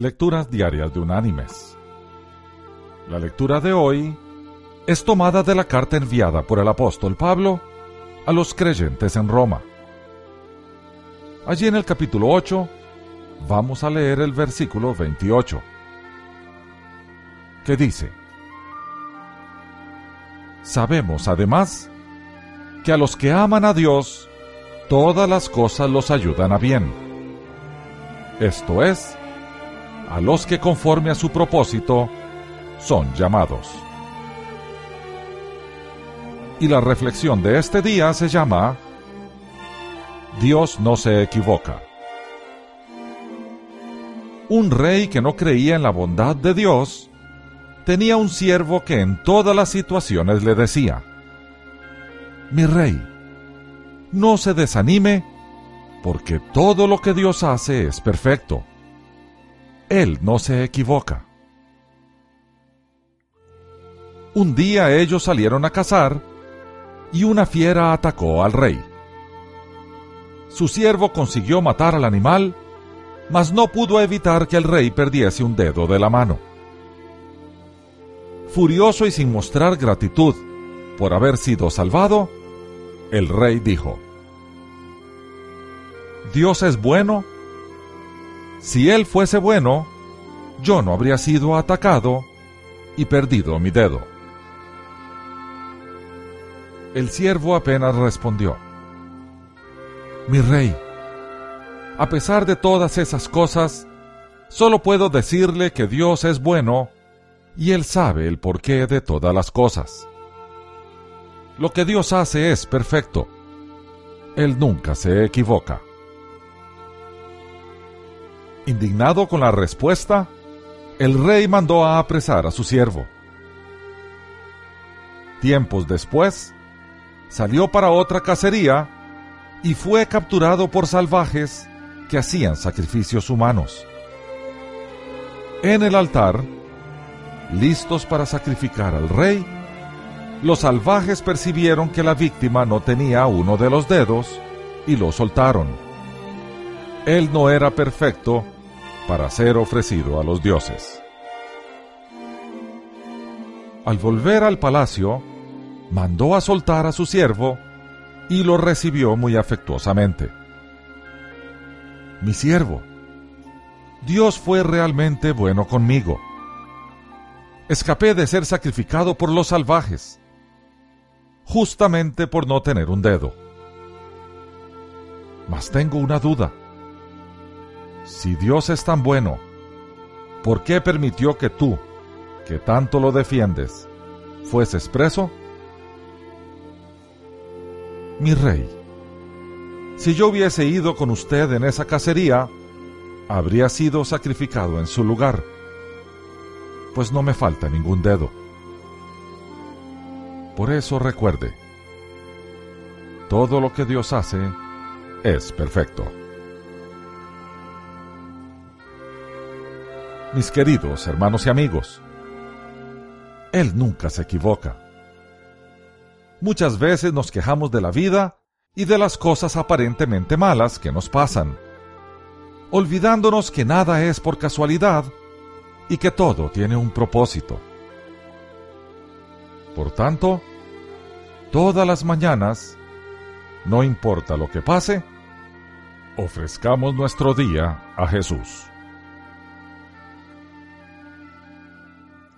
Lecturas Diarias de Unánimes. La lectura de hoy es tomada de la carta enviada por el apóstol Pablo a los creyentes en Roma. Allí en el capítulo 8 vamos a leer el versículo 28, que dice, Sabemos además que a los que aman a Dios, todas las cosas los ayudan a bien. Esto es, a los que conforme a su propósito son llamados. Y la reflexión de este día se llama Dios no se equivoca. Un rey que no creía en la bondad de Dios tenía un siervo que en todas las situaciones le decía, Mi rey, no se desanime, porque todo lo que Dios hace es perfecto. Él no se equivoca. Un día ellos salieron a cazar y una fiera atacó al rey. Su siervo consiguió matar al animal, mas no pudo evitar que el rey perdiese un dedo de la mano. Furioso y sin mostrar gratitud por haber sido salvado, el rey dijo, Dios es bueno si él fuese bueno, yo no habría sido atacado y perdido mi dedo. El siervo apenas respondió, Mi rey, a pesar de todas esas cosas, solo puedo decirle que Dios es bueno y Él sabe el porqué de todas las cosas. Lo que Dios hace es perfecto. Él nunca se equivoca. Indignado con la respuesta, el rey mandó a apresar a su siervo. Tiempos después, salió para otra cacería y fue capturado por salvajes que hacían sacrificios humanos. En el altar, listos para sacrificar al rey, los salvajes percibieron que la víctima no tenía uno de los dedos y lo soltaron. Él no era perfecto para ser ofrecido a los dioses. Al volver al palacio, mandó a soltar a su siervo y lo recibió muy afectuosamente. Mi siervo, Dios fue realmente bueno conmigo. Escapé de ser sacrificado por los salvajes, justamente por no tener un dedo. Mas tengo una duda. Si Dios es tan bueno, ¿por qué permitió que tú, que tanto lo defiendes, fueses preso? Mi rey, si yo hubiese ido con usted en esa cacería, habría sido sacrificado en su lugar, pues no me falta ningún dedo. Por eso recuerde, todo lo que Dios hace es perfecto. Mis queridos hermanos y amigos. Él nunca se equivoca. Muchas veces nos quejamos de la vida y de las cosas aparentemente malas que nos pasan, olvidándonos que nada es por casualidad y que todo tiene un propósito. Por tanto, todas las mañanas, no importa lo que pase, ofrezcamos nuestro día a Jesús.